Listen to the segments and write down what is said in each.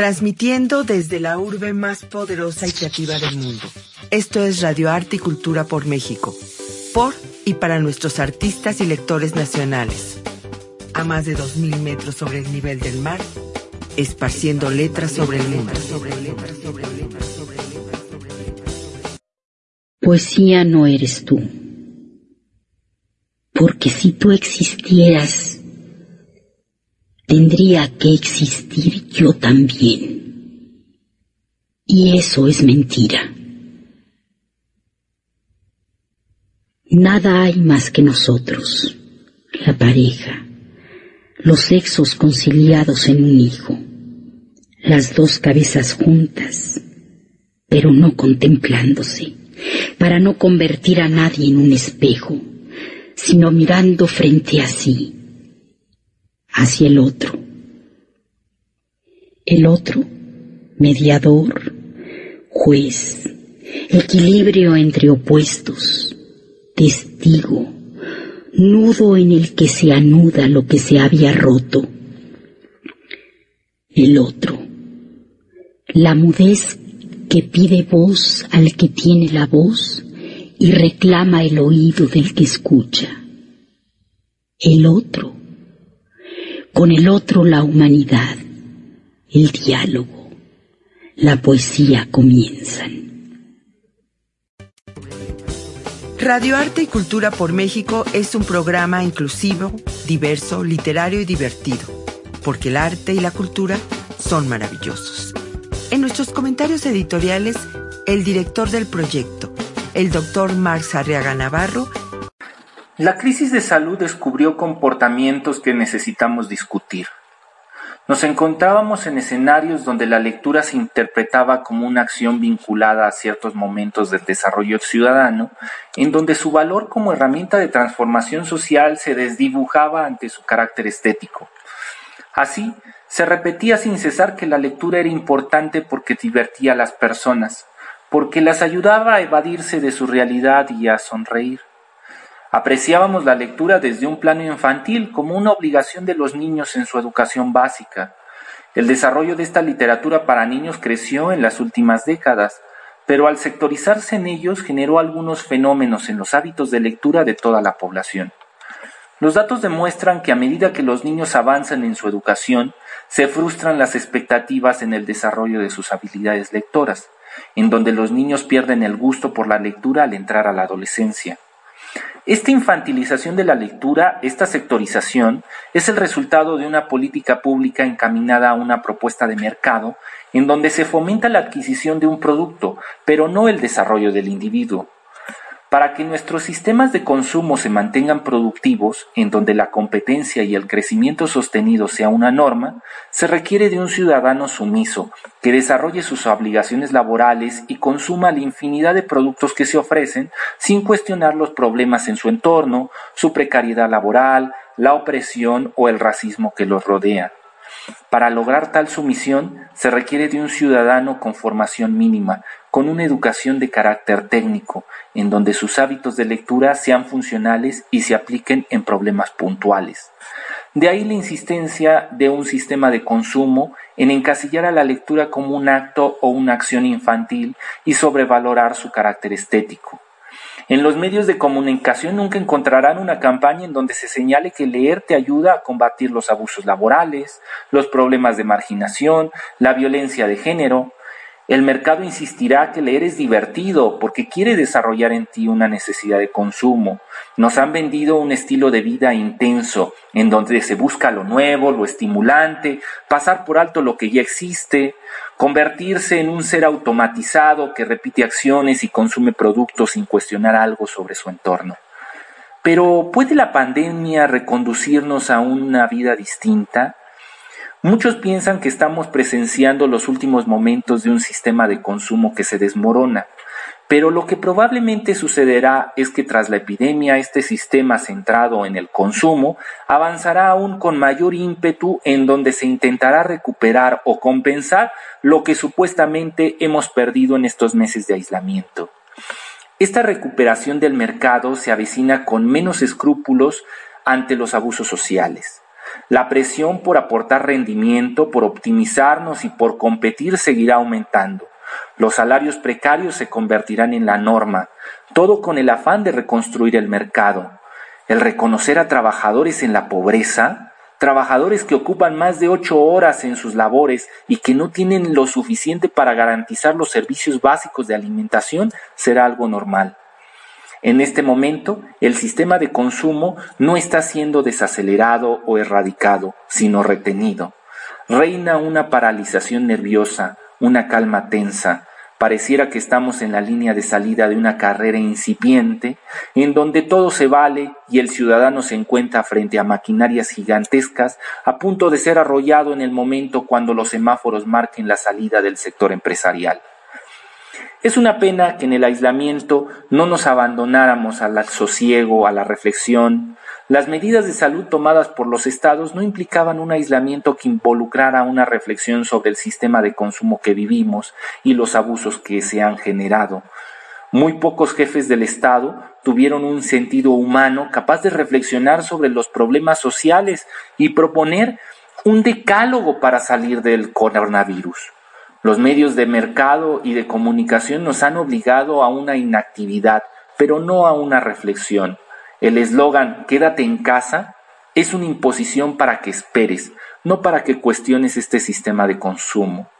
transmitiendo desde la urbe más poderosa y creativa del mundo. Esto es Radio Arte y Cultura por México, por y para nuestros artistas y lectores nacionales. A más de 2.000 metros sobre el nivel del mar, esparciendo letras sobre el mundo. Poesía no eres tú, porque si tú existieras, tendría que existir yo también. Y eso es mentira. Nada hay más que nosotros, la pareja, los sexos conciliados en un hijo, las dos cabezas juntas, pero no contemplándose, para no convertir a nadie en un espejo, sino mirando frente a sí hacia el otro. El otro, mediador, juez, equilibrio entre opuestos, testigo, nudo en el que se anuda lo que se había roto. El otro, la mudez que pide voz al que tiene la voz y reclama el oído del que escucha. El otro, con el otro la humanidad, el diálogo, la poesía comienzan. Radio Arte y Cultura por México es un programa inclusivo, diverso, literario y divertido, porque el arte y la cultura son maravillosos. En nuestros comentarios editoriales, el director del proyecto, el doctor Marx Arriaga Navarro, la crisis de salud descubrió comportamientos que necesitamos discutir. Nos encontrábamos en escenarios donde la lectura se interpretaba como una acción vinculada a ciertos momentos del desarrollo ciudadano, en donde su valor como herramienta de transformación social se desdibujaba ante su carácter estético. Así, se repetía sin cesar que la lectura era importante porque divertía a las personas, porque las ayudaba a evadirse de su realidad y a sonreír. Apreciábamos la lectura desde un plano infantil como una obligación de los niños en su educación básica. El desarrollo de esta literatura para niños creció en las últimas décadas, pero al sectorizarse en ellos generó algunos fenómenos en los hábitos de lectura de toda la población. Los datos demuestran que a medida que los niños avanzan en su educación, se frustran las expectativas en el desarrollo de sus habilidades lectoras, en donde los niños pierden el gusto por la lectura al entrar a la adolescencia. Esta infantilización de la lectura, esta sectorización, es el resultado de una política pública encaminada a una propuesta de mercado en donde se fomenta la adquisición de un producto, pero no el desarrollo del individuo. Para que nuestros sistemas de consumo se mantengan productivos, en donde la competencia y el crecimiento sostenido sea una norma, se requiere de un ciudadano sumiso, que desarrolle sus obligaciones laborales y consuma la infinidad de productos que se ofrecen sin cuestionar los problemas en su entorno, su precariedad laboral, la opresión o el racismo que los rodea. Para lograr tal sumisión se requiere de un ciudadano con formación mínima, con una educación de carácter técnico, en donde sus hábitos de lectura sean funcionales y se apliquen en problemas puntuales. De ahí la insistencia de un sistema de consumo en encasillar a la lectura como un acto o una acción infantil y sobrevalorar su carácter estético. En los medios de comunicación nunca encontrarán una campaña en donde se señale que leer te ayuda a combatir los abusos laborales, los problemas de marginación, la violencia de género, el mercado insistirá que leer es divertido porque quiere desarrollar en ti una necesidad de consumo. Nos han vendido un estilo de vida intenso, en donde se busca lo nuevo, lo estimulante, pasar por alto lo que ya existe, convertirse en un ser automatizado que repite acciones y consume productos sin cuestionar algo sobre su entorno. Pero ¿puede la pandemia reconducirnos a una vida distinta? Muchos piensan que estamos presenciando los últimos momentos de un sistema de consumo que se desmorona, pero lo que probablemente sucederá es que tras la epidemia este sistema centrado en el consumo avanzará aún con mayor ímpetu en donde se intentará recuperar o compensar lo que supuestamente hemos perdido en estos meses de aislamiento. Esta recuperación del mercado se avecina con menos escrúpulos ante los abusos sociales. La presión por aportar rendimiento, por optimizarnos y por competir seguirá aumentando. Los salarios precarios se convertirán en la norma, todo con el afán de reconstruir el mercado. El reconocer a trabajadores en la pobreza, trabajadores que ocupan más de ocho horas en sus labores y que no tienen lo suficiente para garantizar los servicios básicos de alimentación, será algo normal. En este momento, el sistema de consumo no está siendo desacelerado o erradicado, sino retenido. Reina una paralización nerviosa, una calma tensa, Pareciera que estamos en la línea de salida de una carrera incipiente, en donde todo se vale y el ciudadano se encuentra frente a maquinarias gigantescas a punto de ser arrollado en el momento cuando los semáforos marquen la salida del sector empresarial. Es una pena que en el aislamiento no nos abandonáramos al sosiego, a la reflexión, las medidas de salud tomadas por los estados no implicaban un aislamiento que involucrara una reflexión sobre el sistema de consumo que vivimos y los abusos que se han generado. Muy pocos jefes del Estado tuvieron un sentido humano capaz de reflexionar sobre los problemas sociales y proponer un decálogo para salir del coronavirus. Los medios de mercado y de comunicación nos han obligado a una inactividad, pero no a una reflexión. El eslogan Quédate en casa es una imposición para que esperes, no para que cuestiones este sistema de consumo.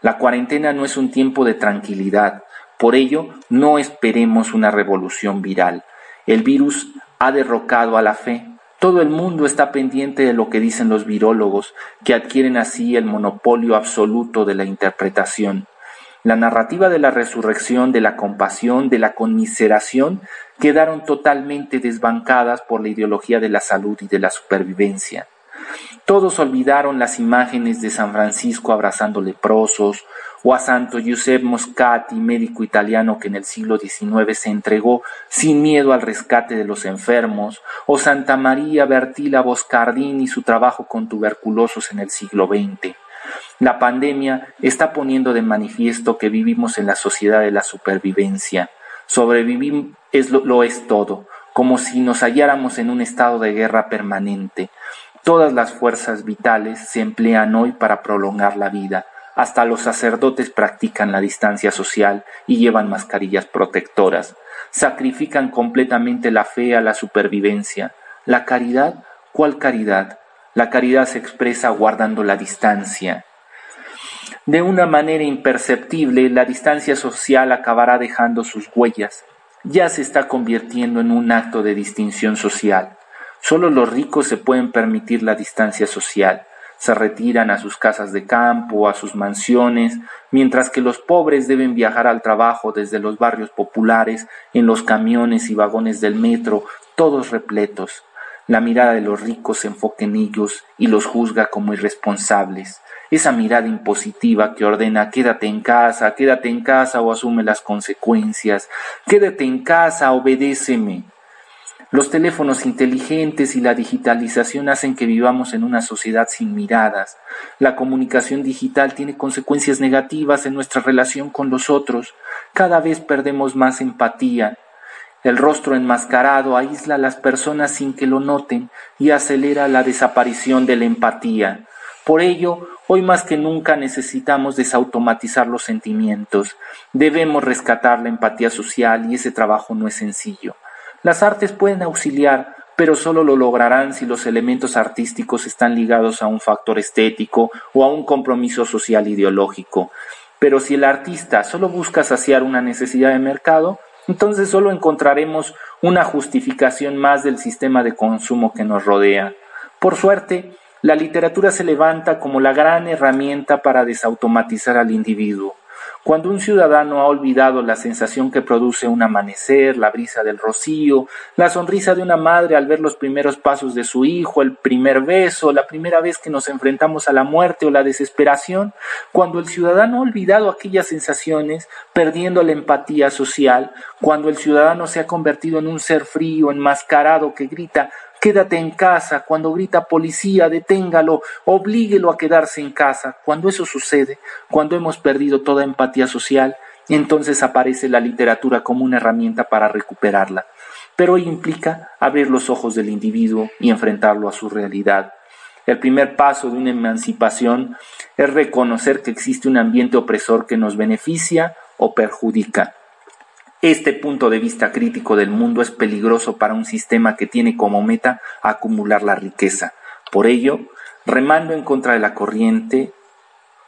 La cuarentena no es un tiempo de tranquilidad, por ello no esperemos una revolución viral. El virus ha derrocado a la fe. Todo el mundo está pendiente de lo que dicen los virólogos, que adquieren así el monopolio absoluto de la interpretación. La narrativa de la resurrección, de la compasión, de la conmiseración quedaron totalmente desbancadas por la ideología de la salud y de la supervivencia. Todos olvidaron las imágenes de San Francisco abrazando leprosos, o a Santo Giuseppe Moscati, médico italiano que en el siglo XIX se entregó sin miedo al rescate de los enfermos, o Santa María Bertila Boscardini y su trabajo con tuberculosos en el siglo XX. La pandemia está poniendo de manifiesto que vivimos en la sociedad de la supervivencia. Sobrevivir es lo, es todo, como si nos halláramos en un estado de guerra permanente. Todas las fuerzas vitales se emplean hoy para prolongar la vida. Hasta los sacerdotes practican la distancia social y llevan mascarillas protectoras. Sacrifican completamente la fe a la supervivencia. La caridad, ¿cuál caridad? La caridad se expresa guardando la distancia. De una manera imperceptible, la distancia social acabará dejando sus huellas. Ya se está convirtiendo en un acto de distinción social. Solo los ricos se pueden permitir la distancia social. Se retiran a sus casas de campo, a sus mansiones, mientras que los pobres deben viajar al trabajo desde los barrios populares, en los camiones y vagones del metro, todos repletos. La mirada de los ricos se enfoca en ellos y los juzga como irresponsables esa mirada impositiva que ordena quédate en casa, quédate en casa o asume las consecuencias, quédate en casa, obedéceme. Los teléfonos inteligentes y la digitalización hacen que vivamos en una sociedad sin miradas. La comunicación digital tiene consecuencias negativas en nuestra relación con los otros. Cada vez perdemos más empatía. El rostro enmascarado aísla a las personas sin que lo noten y acelera la desaparición de la empatía. Por ello, hoy más que nunca necesitamos desautomatizar los sentimientos. Debemos rescatar la empatía social y ese trabajo no es sencillo. Las artes pueden auxiliar, pero solo lo lograrán si los elementos artísticos están ligados a un factor estético o a un compromiso social ideológico. Pero si el artista solo busca saciar una necesidad de mercado, entonces solo encontraremos una justificación más del sistema de consumo que nos rodea. Por suerte, la literatura se levanta como la gran herramienta para desautomatizar al individuo. Cuando un ciudadano ha olvidado la sensación que produce un amanecer, la brisa del rocío, la sonrisa de una madre al ver los primeros pasos de su hijo, el primer beso, la primera vez que nos enfrentamos a la muerte o la desesperación, cuando el ciudadano ha olvidado aquellas sensaciones, perdiendo la empatía social, cuando el ciudadano se ha convertido en un ser frío, enmascarado, que grita Quédate en casa. Cuando grita policía, deténgalo, oblíguelo a quedarse en casa. Cuando eso sucede, cuando hemos perdido toda empatía social, entonces aparece la literatura como una herramienta para recuperarla. Pero implica abrir los ojos del individuo y enfrentarlo a su realidad. El primer paso de una emancipación es reconocer que existe un ambiente opresor que nos beneficia o perjudica. Este punto de vista crítico del mundo es peligroso para un sistema que tiene como meta acumular la riqueza. Por ello, remando en contra de la corriente,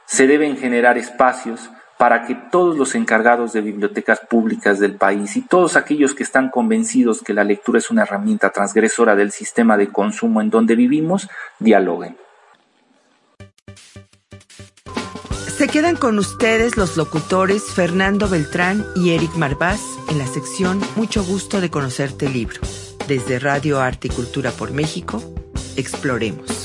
se deben generar espacios para que todos los encargados de bibliotecas públicas del país y todos aquellos que están convencidos que la lectura es una herramienta transgresora del sistema de consumo en donde vivimos, dialoguen. Se quedan con ustedes los locutores Fernando Beltrán y Eric Marvás en la sección Mucho gusto de conocerte libro. Desde Radio Arte y Cultura por México, exploremos.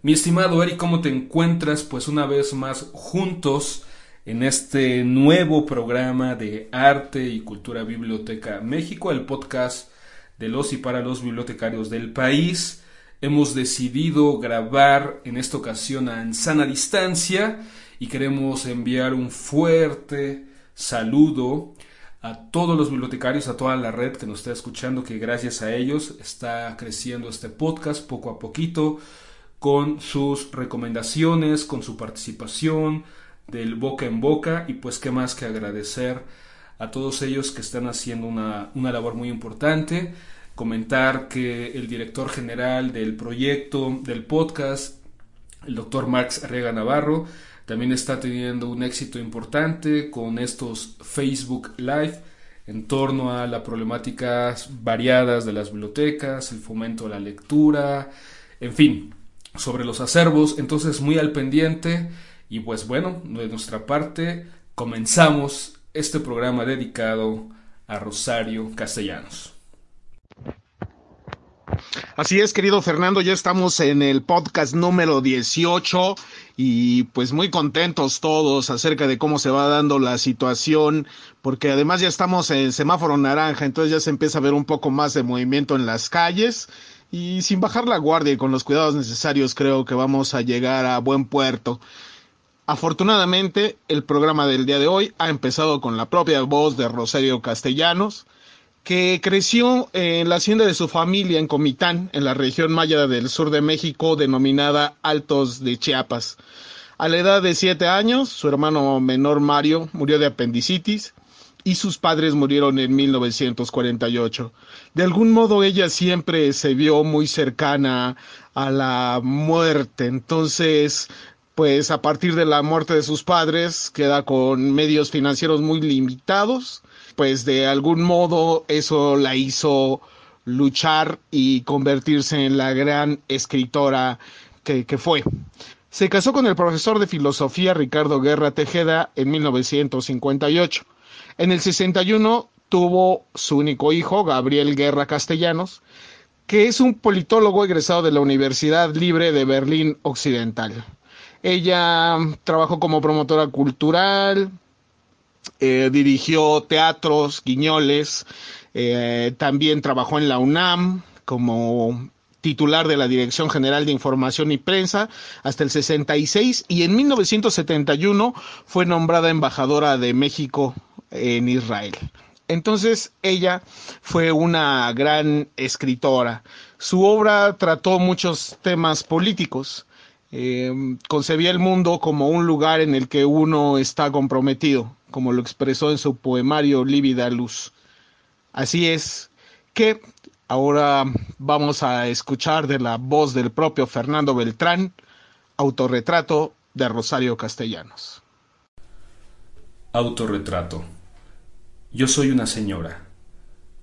Mi estimado Eric, ¿cómo te encuentras? Pues una vez más juntos en este nuevo programa de Arte y Cultura Biblioteca México, el podcast de los y para los bibliotecarios del país. Hemos decidido grabar en esta ocasión a sana distancia y queremos enviar un fuerte saludo a todos los bibliotecarios, a toda la red que nos está escuchando, que gracias a ellos está creciendo este podcast poco a poquito con sus recomendaciones, con su participación del boca en boca y pues qué más que agradecer a todos ellos que están haciendo una, labor muy importante. Comentar que el director general del proyecto, del podcast, el doctor Marx Arriaga Navarro, también está teniendo un éxito importante con estos Facebook Live en torno a las problemáticas variadas de las bibliotecas, el fomento de la lectura, en fin, sobre los acervos, entonces muy al pendiente y pues bueno, de nuestra parte comenzamos este programa dedicado a Rosario Castellanos. Así es, querido Fernando, ya estamos en el podcast número 18 y pues muy contentos todos acerca de cómo se va dando la situación, porque además ya estamos en semáforo naranja, entonces ya se empieza a ver un poco más de movimiento en las calles y sin bajar la guardia y con los cuidados necesarios creo que vamos a llegar a buen puerto. Afortunadamente, el programa del día de hoy ha empezado con la propia voz de Rosario Castellanos, que creció en la hacienda de su familia en Comitán, en la región maya del sur de México, denominada Altos de Chiapas. A la edad de siete años, su hermano menor Mario murió de apendicitis y sus padres murieron en 1948. De algún modo ella siempre se vio muy cercana a la muerte, entonces pues a partir de la muerte de sus padres queda con medios financieros muy limitados, pues de algún modo eso la hizo luchar y convertirse en la gran escritora que, que fue. Se casó con el profesor de filosofía Ricardo Guerra Tejeda en 1958 en el 61 tuvo su único hijo, Gabriel Guerra Castellanos, que es un politólogo egresado de la Universidad Libre de Berlín Occidental. Ella trabajó como promotora cultural, eh, dirigió teatros, guiñoles, eh, también trabajó en la UNAM como titular de la Dirección General de Información y Prensa hasta el 66 y en 1971 fue nombrada embajadora de México en Israel. Entonces ella fue una gran escritora. Su obra trató muchos temas políticos. Eh, concebía el mundo como un lugar en el que uno está comprometido, como lo expresó en su poemario Lívida Luz. Así es que ahora vamos a escuchar de la voz del propio Fernando Beltrán, autorretrato de Rosario Castellanos. Autorretrato. Yo soy una señora.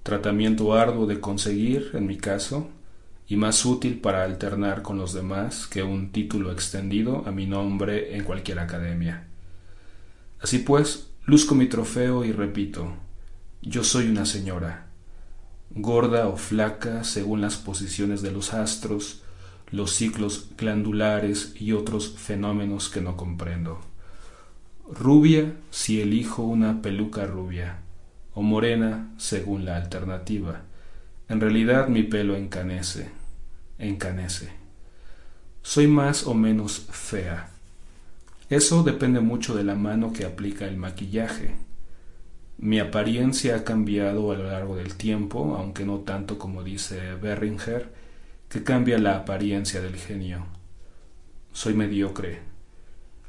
Tratamiento arduo de conseguir, en mi caso, y más útil para alternar con los demás que un título extendido a mi nombre en cualquier academia. Así pues, luzco mi trofeo y repito, yo soy una señora, gorda o flaca según las posiciones de los astros, los ciclos glandulares y otros fenómenos que no comprendo. Rubia si elijo una peluca rubia o morena según la alternativa. En realidad mi pelo encanece, encanece. Soy más o menos fea. Eso depende mucho de la mano que aplica el maquillaje. Mi apariencia ha cambiado a lo largo del tiempo, aunque no tanto como dice Berringer, que cambia la apariencia del genio. Soy mediocre,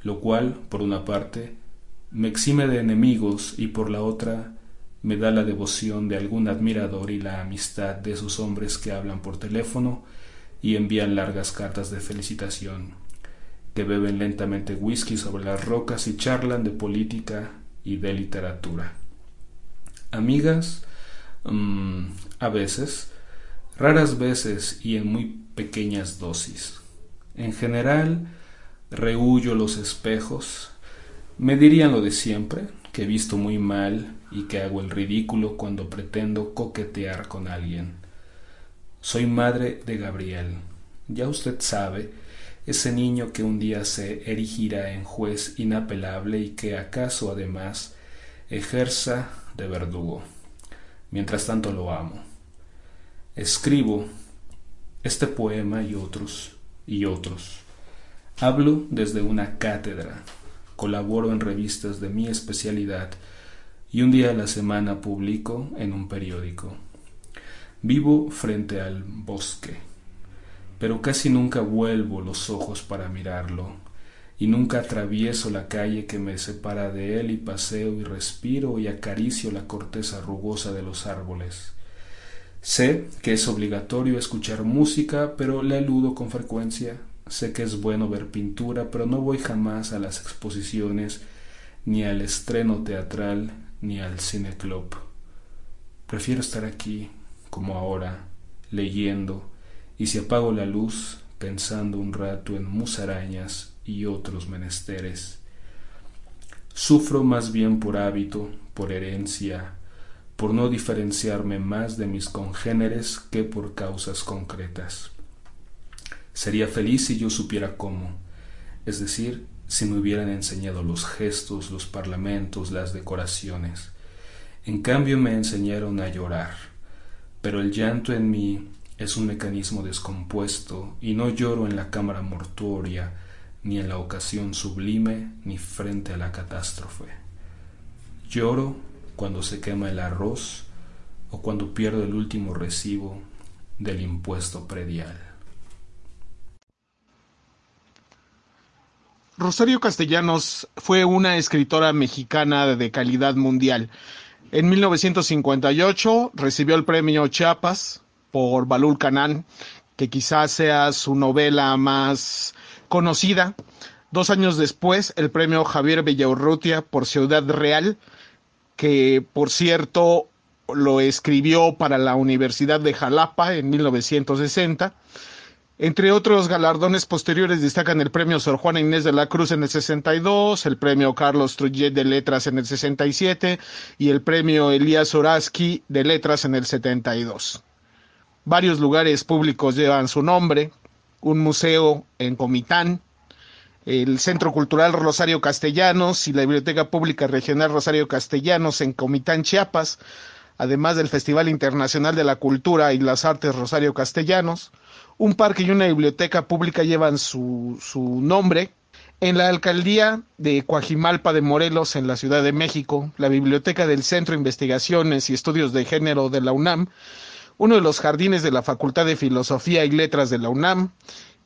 lo cual, por una parte, me exime de enemigos y por la otra me da la devoción de algún admirador y la amistad de esos hombres que hablan por teléfono y envían largas cartas de felicitación, que beben lentamente whisky sobre las rocas y charlan de política y de literatura. Amigas, mm, a veces, raras veces y en muy pequeñas dosis. En general, rehuyo los espejos. Me dirían lo de siempre, que he visto muy mal y que hago el ridículo cuando pretendo coquetear con alguien. Soy madre de Gabriel. Ya usted sabe, ese niño que un día se erigirá en juez inapelable y que acaso además ejerza de verdugo. Mientras tanto lo amo. Escribo este poema y otros y otros. Hablo desde una cátedra, colaboro en revistas de mi especialidad y un día a la semana publico en un periódico. Vivo frente al bosque, pero casi nunca vuelvo los ojos para mirarlo y nunca atravieso la calle que me separa de él y paseo y respiro y acaricio la corteza rugosa de los árboles. Sé que es obligatorio escuchar música, pero la eludo con frecuencia. Sé que es bueno ver pintura, pero no voy jamás a las exposiciones, ni al estreno teatral, ni al cine club. Prefiero estar aquí, como ahora, leyendo, y si apago la luz, pensando un rato en musarañas y otros menesteres. Sufro más bien por hábito, por herencia, por no diferenciarme más de mis congéneres que por causas concretas. Sería feliz si yo supiera cómo, es decir, si me hubieran enseñado los gestos, los parlamentos, las decoraciones. En cambio me enseñaron a llorar, pero el llanto en mí es un mecanismo descompuesto y no lloro en la cámara mortuoria, ni en la ocasión sublime, ni frente a la catástrofe. Lloro cuando se quema el arroz o cuando pierdo el último recibo del impuesto predial. Rosario Castellanos fue una escritora mexicana de calidad mundial. En 1958 recibió el premio Chiapas por Balul Canán, que quizás sea su novela más conocida. Dos años después, el premio Javier Villaurrutia por Ciudad Real, que por cierto lo escribió para la Universidad de Jalapa en 1960 entre otros galardones posteriores destacan el premio Sor Juana Inés de la Cruz en el 62, el premio Carlos Trujillo de Letras en el 67 y el premio Elías Oraski de Letras en el 72. Varios lugares públicos llevan su nombre, un museo en Comitán, el Centro Cultural Rosario Castellanos y la Biblioteca Pública Regional Rosario Castellanos en Comitán, Chiapas, además del Festival Internacional de la Cultura y las Artes Rosario Castellanos, un parque y una biblioteca pública llevan su, su nombre. En la alcaldía de Coajimalpa de Morelos, en la Ciudad de México, la biblioteca del Centro de Investigaciones y Estudios de Género de la UNAM, uno de los jardines de la Facultad de Filosofía y Letras de la UNAM,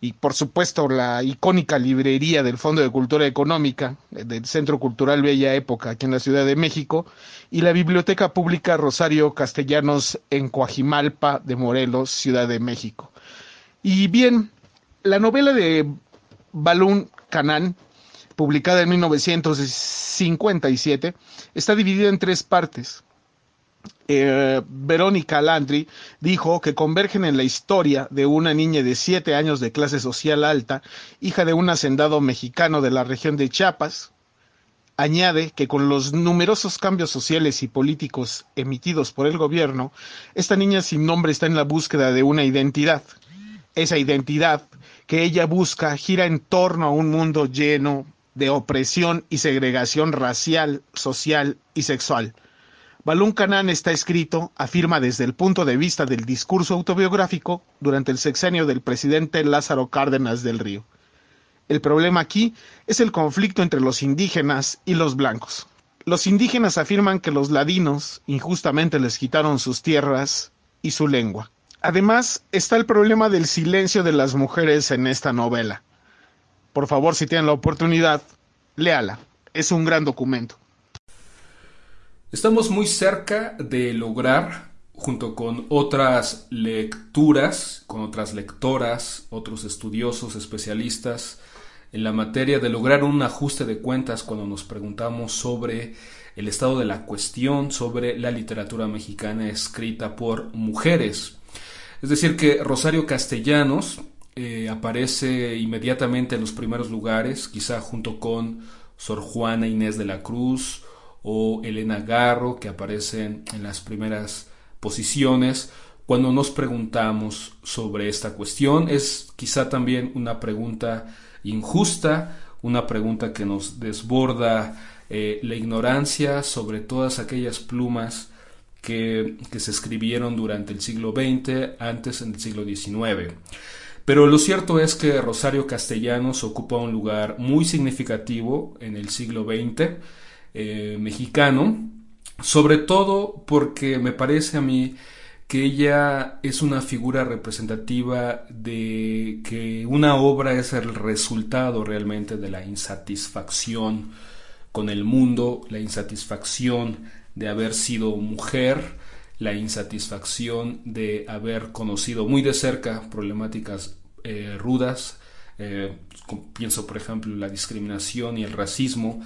y por supuesto la icónica librería del Fondo de Cultura Económica del Centro Cultural Bella Época aquí en la Ciudad de México y la Biblioteca Pública Rosario Castellanos en Coajimalpa de Morelos, Ciudad de México. Y bien, la novela de Balún Canán, publicada en 1957, está dividida en tres partes. Eh, Verónica Landry dijo que convergen en la historia de una niña de siete años de clase social alta, hija de un hacendado mexicano de la región de Chiapas. Añade que con los numerosos cambios sociales y políticos emitidos por el gobierno, esta niña sin nombre está en la búsqueda de una identidad esa identidad que ella busca gira en torno a un mundo lleno de opresión y segregación racial, social y sexual. Balún Canán está escrito, afirma desde el punto de vista del discurso autobiográfico durante el sexenio del presidente Lázaro Cárdenas del Río. El problema aquí es el conflicto entre los indígenas y los blancos. Los indígenas afirman que los ladinos injustamente les quitaron sus tierras y su lengua. Además, está el problema del silencio de las mujeres en esta novela. Por favor, si tienen la oportunidad, léala. Es un gran documento. Estamos muy cerca de lograr, junto con otras lecturas, con otras lectoras, otros estudiosos, especialistas, en la materia de lograr un ajuste de cuentas cuando nos preguntamos sobre el estado de la cuestión, sobre la literatura mexicana escrita por mujeres. Es decir, que Rosario Castellanos eh, aparece inmediatamente en los primeros lugares, quizá junto con Sor Juana Inés de la Cruz, o Elena Garro, que aparecen en las primeras posiciones cuando nos preguntamos sobre esta cuestión. Es quizá también una pregunta injusta, una pregunta que nos desborda eh, la ignorancia sobre todas aquellas plumas que, que, se escribieron durante el siglo XX, antes en el siglo XIX. Pero lo cierto es que Rosario Castellanos ocupa un lugar muy significativo en el siglo XX eh, mexicano, sobre todo porque me parece a mí que ella es una figura representativa de que una obra es el resultado realmente de la insatisfacción con el mundo, la insatisfacción de haber sido mujer, la insatisfacción de haber conocido muy de cerca problemáticas eh, rudas, eh, pienso por ejemplo la discriminación y el racismo,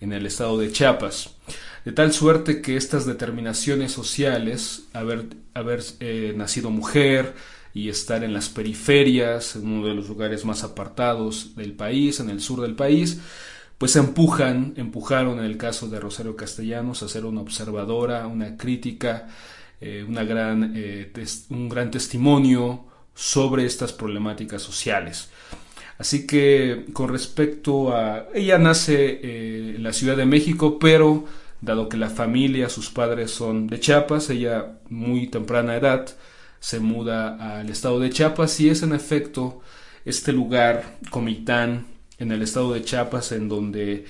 en el estado de Chiapas. De tal suerte que estas determinaciones sociales, haber, haber eh, nacido mujer y estar en las periferias, en uno de los lugares más apartados del país, en el sur del país, pues empujan, empujaron en el caso de Rosario Castellanos a ser una observadora, una crítica, eh, una gran, eh, un gran testimonio sobre estas problemáticas sociales. Así que con respecto a... Ella nace eh, en la Ciudad de México, pero dado que la familia, sus padres son de Chiapas, ella muy temprana edad se muda al estado de Chiapas y es en efecto este lugar, Comitán, en el estado de Chiapas, en donde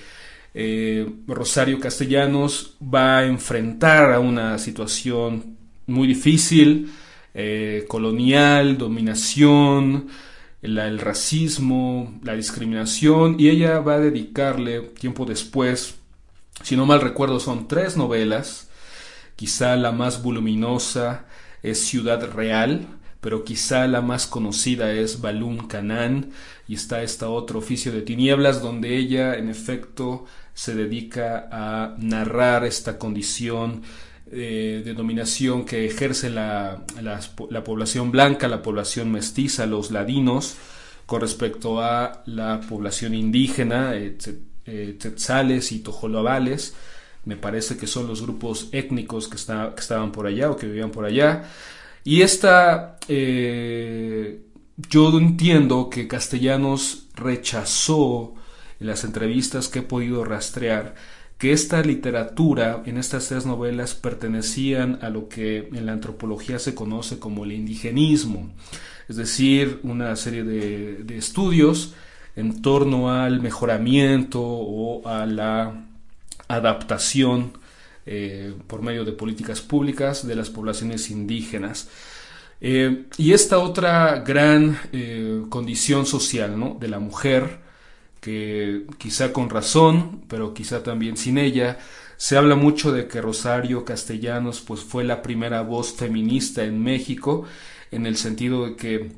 eh, Rosario Castellanos va a enfrentar a una situación muy difícil, eh, colonial, dominación, el racismo, la discriminación, y ella va a dedicarle tiempo después, si no mal recuerdo, son tres novelas, quizá la más voluminosa es Ciudad Real, pero quizá la más conocida es Balún Canán, y está este otro oficio de tinieblas, donde ella, en efecto, se dedica a narrar esta condición eh, de dominación que ejerce la, la, población blanca, la población mestiza, los ladinos, con respecto a la población indígena, eh y tojolabales, me parece que son los grupos étnicos que, que, estaban por allá o que vivían por allá. Y esta, eh, yo entiendo que Castellanos rechazó en las entrevistas que he podido rastrear que esta literatura en estas tres novelas pertenecían a lo que en la antropología se conoce como el indigenismo, es decir, una serie de, estudios en torno al mejoramiento o a la adaptación eh, por medio de políticas públicas de las poblaciones indígenas. Eh, y esta otra gran eh, condición social ¿no? de la mujer, que quizá con razón, pero quizá también sin ella, se habla mucho de que Rosario Castellanos pues fue la primera voz feminista en México, en el sentido de que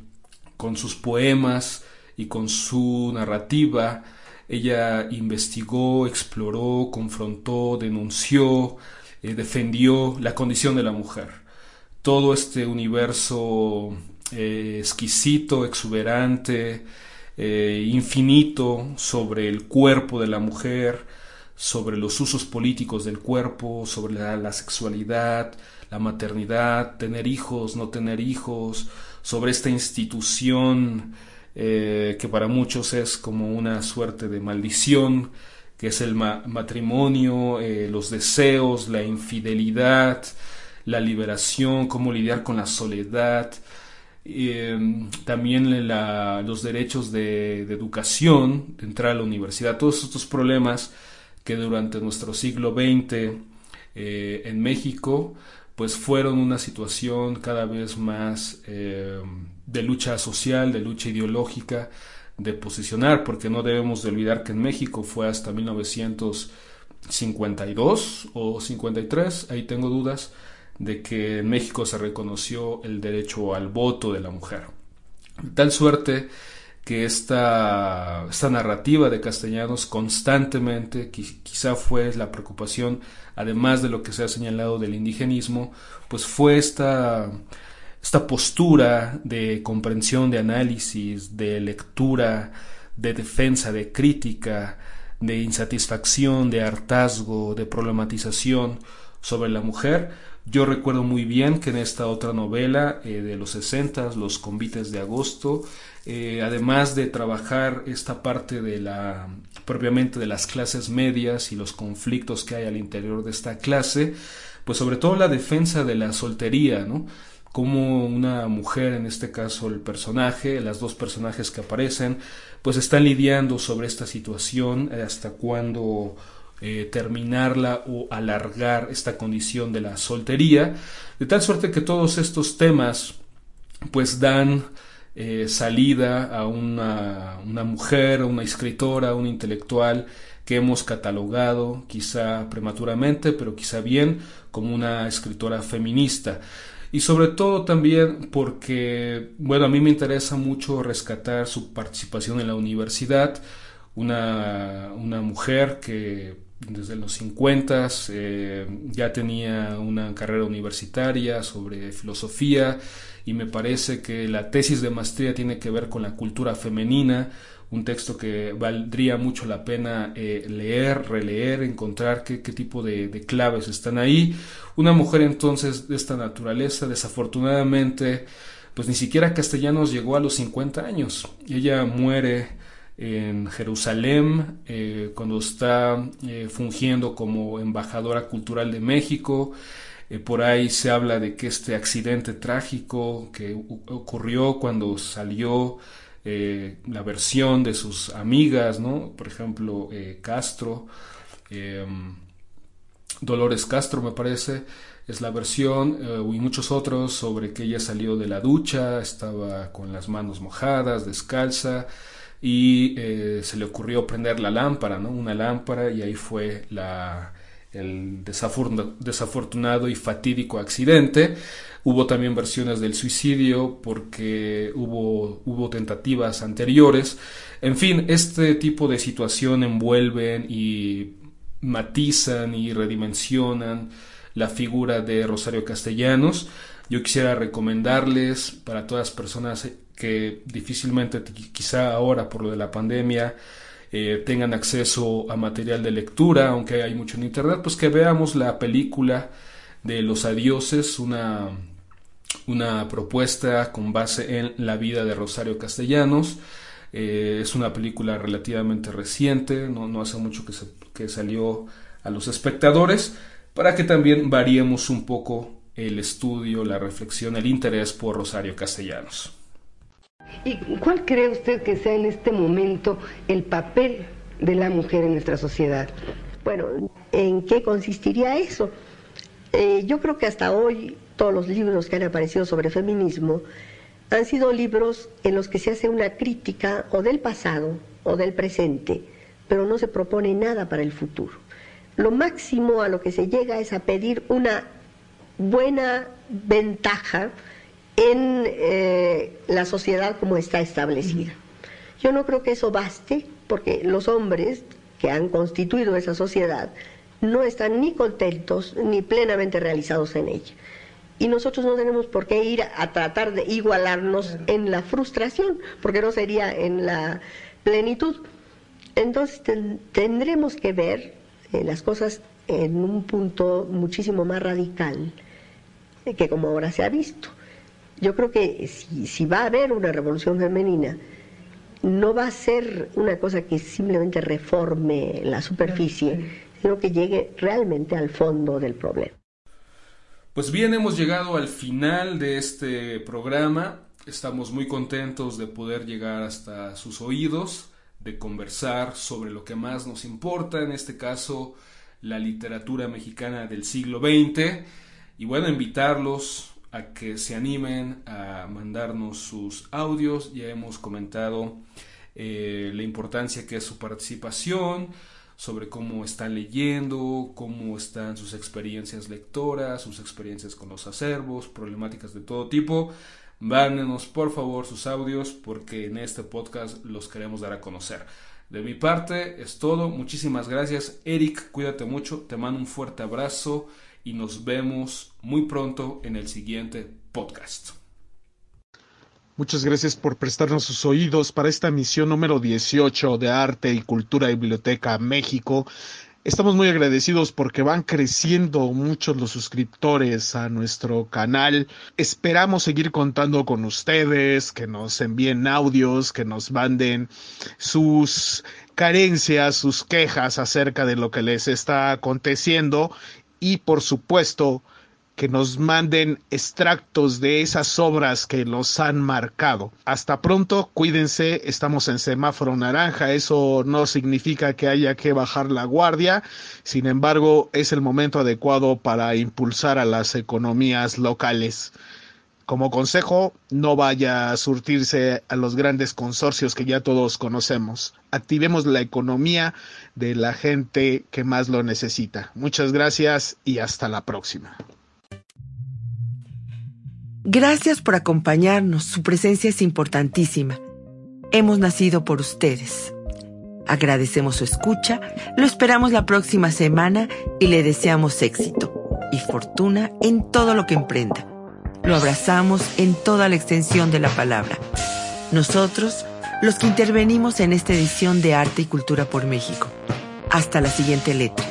con sus poemas y con su narrativa ella investigó, exploró, confrontó, denunció, eh, defendió la condición de la mujer. Todo este universo eh, exquisito, exuberante, eh, infinito sobre el cuerpo de la mujer, sobre los usos políticos del cuerpo, sobre la, sexualidad, la maternidad, tener hijos, no tener hijos, sobre esta institución eh, que para muchos es como una suerte de maldición, que es el matrimonio, eh, los deseos, la infidelidad, la liberación, cómo lidiar con la soledad, Em, también los derechos de, educación, de entrar a la universidad, todos estos problemas que durante nuestro siglo XX eh, en México pues fueron una situación cada vez más eh, de lucha social, de lucha ideológica, de posicionar, porque no debemos de olvidar que en México fue hasta 1952 o 53, ahí tengo dudas, de que en México se reconoció el derecho al voto de la mujer. De tal suerte que esta, esta narrativa de Castellanos constantemente, quizá fue la preocupación, además de lo que se ha señalado del indigenismo, pues fue esta, esta postura de comprensión, de análisis, de lectura, de defensa, de crítica, de insatisfacción, de hartazgo, de problematización sobre la mujer, yo recuerdo muy bien que en esta otra novela eh, de los 60, Los convites de agosto, eh, además de trabajar esta parte de la propiamente de las clases medias y los conflictos que hay al interior de esta clase, pues sobre todo la defensa de la soltería, ¿no? Como una mujer, en este caso el personaje, las dos personajes que aparecen, pues están lidiando sobre esta situación, eh, hasta cuando eh, terminarla o alargar esta condición de la soltería, de tal suerte que todos estos temas pues dan eh, salida a una, una mujer, a una escritora, a un intelectual que hemos catalogado quizá prematuramente, pero quizá bien, como una escritora feminista. Y sobre todo también porque, bueno, a mí me interesa mucho rescatar su participación en la universidad, una, una mujer que desde los 50 eh, ya tenía una carrera universitaria sobre filosofía y me parece que la tesis de maestría tiene que ver con la cultura femenina, un texto que valdría mucho la pena eh, leer, releer, encontrar qué, tipo de, de, claves están ahí. Una mujer entonces de esta naturaleza, desafortunadamente, pues ni siquiera Castellanos llegó a los 50 años. Ella muere en Jerusalén, eh, cuando está eh, fungiendo como embajadora cultural de México. Eh, por ahí se habla de que este accidente trágico que ocurrió cuando salió la versión de sus amigas, ¿no? Por ejemplo, Castro, Dolores Castro me parece, es la versión, y muchos otros sobre que ella salió de la ducha, estaba con las manos mojadas, descalza, y eh, se le ocurrió prender la lámpara, ¿no? Una lámpara y ahí fue el desafortunado y fatídico accidente. Hubo también versiones del suicidio porque hubo, hubo tentativas anteriores. En fin, este tipo de situación envuelven y matizan y redimensionan la figura de Rosario Castellanos. Yo quisiera recomendarles para todas las personas que difícilmente quizá ahora por lo de la pandemia eh, tengan acceso a material de lectura, aunque hay mucho en internet, pues que veamos la película de Los Adioses, una, una propuesta con base en la vida de Rosario Castellanos. Eh, es una película relativamente reciente, no, no hace mucho que, que salió a los espectadores, para que también variemos un poco el estudio, la reflexión, el interés por Rosario Castellanos. ¿Y cuál cree usted que sea en este momento el papel de la mujer en nuestra sociedad? Bueno, ¿en qué consistiría eso? Eh, yo creo que hasta hoy todos los libros que han aparecido sobre feminismo han sido libros en los que se hace una crítica o del pasado o del presente, pero no se propone nada para el futuro. Lo máximo a lo que se llega es a pedir una buena ventaja en eh, la sociedad como está establecida. Yo no creo que eso baste porque los hombres que han constituido esa sociedad no están ni contentos ni plenamente realizados en ella. Y nosotros no tenemos por qué ir a, tratar de igualarnos en la frustración, porque no sería en la plenitud. Entonces tendremos que ver eh, las cosas en un punto muchísimo más radical que como ahora se ha visto. Yo creo que si, va a haber una revolución femenina, no va a ser una cosa que simplemente reforme la superficie, sino que llegue realmente al fondo del problema. Pues bien, hemos llegado al final de este programa. Estamos muy contentos de poder llegar hasta sus oídos, de conversar sobre lo que más nos importa, en este caso la literatura mexicana del siglo XX Y bueno, invitarlos que se animen a mandarnos sus audios. Ya hemos comentado eh, la importancia que es su participación, sobre cómo están leyendo, cómo están sus experiencias lectoras, sus experiencias con los acervos, problemáticas de todo tipo. Mándenos por favor sus audios porque en este podcast los queremos dar a conocer. De mi parte es todo. Muchísimas gracias. Eric, cuídate mucho. Te mando un fuerte abrazo y nos vemos muy pronto en el siguiente podcast. Muchas gracias por prestarnos sus oídos para esta misión número 18 de Arte y Cultura Biblioteca México. Estamos muy agradecidos porque van creciendo muchos los suscriptores a nuestro canal. Esperamos seguir contando con ustedes, que nos envíen audios, que nos manden sus carencias, sus quejas acerca de lo que les está aconteciendo y por supuesto que nos manden extractos de esas obras que los han marcado. Hasta pronto, cuídense, estamos en semáforo naranja, eso no significa que haya que bajar la guardia, sin embargo es el momento adecuado para impulsar a las economías locales. Como consejo, no vaya a surtirse a los grandes consorcios que ya todos conocemos. Activemos la economía de la gente que más lo necesita. Muchas gracias y hasta la próxima. Gracias por acompañarnos, su presencia es importantísima. Hemos nacido por ustedes. Agradecemos su escucha, lo esperamos la próxima semana y le deseamos éxito y fortuna en todo lo que emprenda. Lo abrazamos en toda la extensión de la palabra. Nosotros, los que intervenimos en esta edición de Arte y Cultura por México. Hasta la siguiente letra.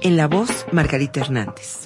En la voz, Margarita Hernández.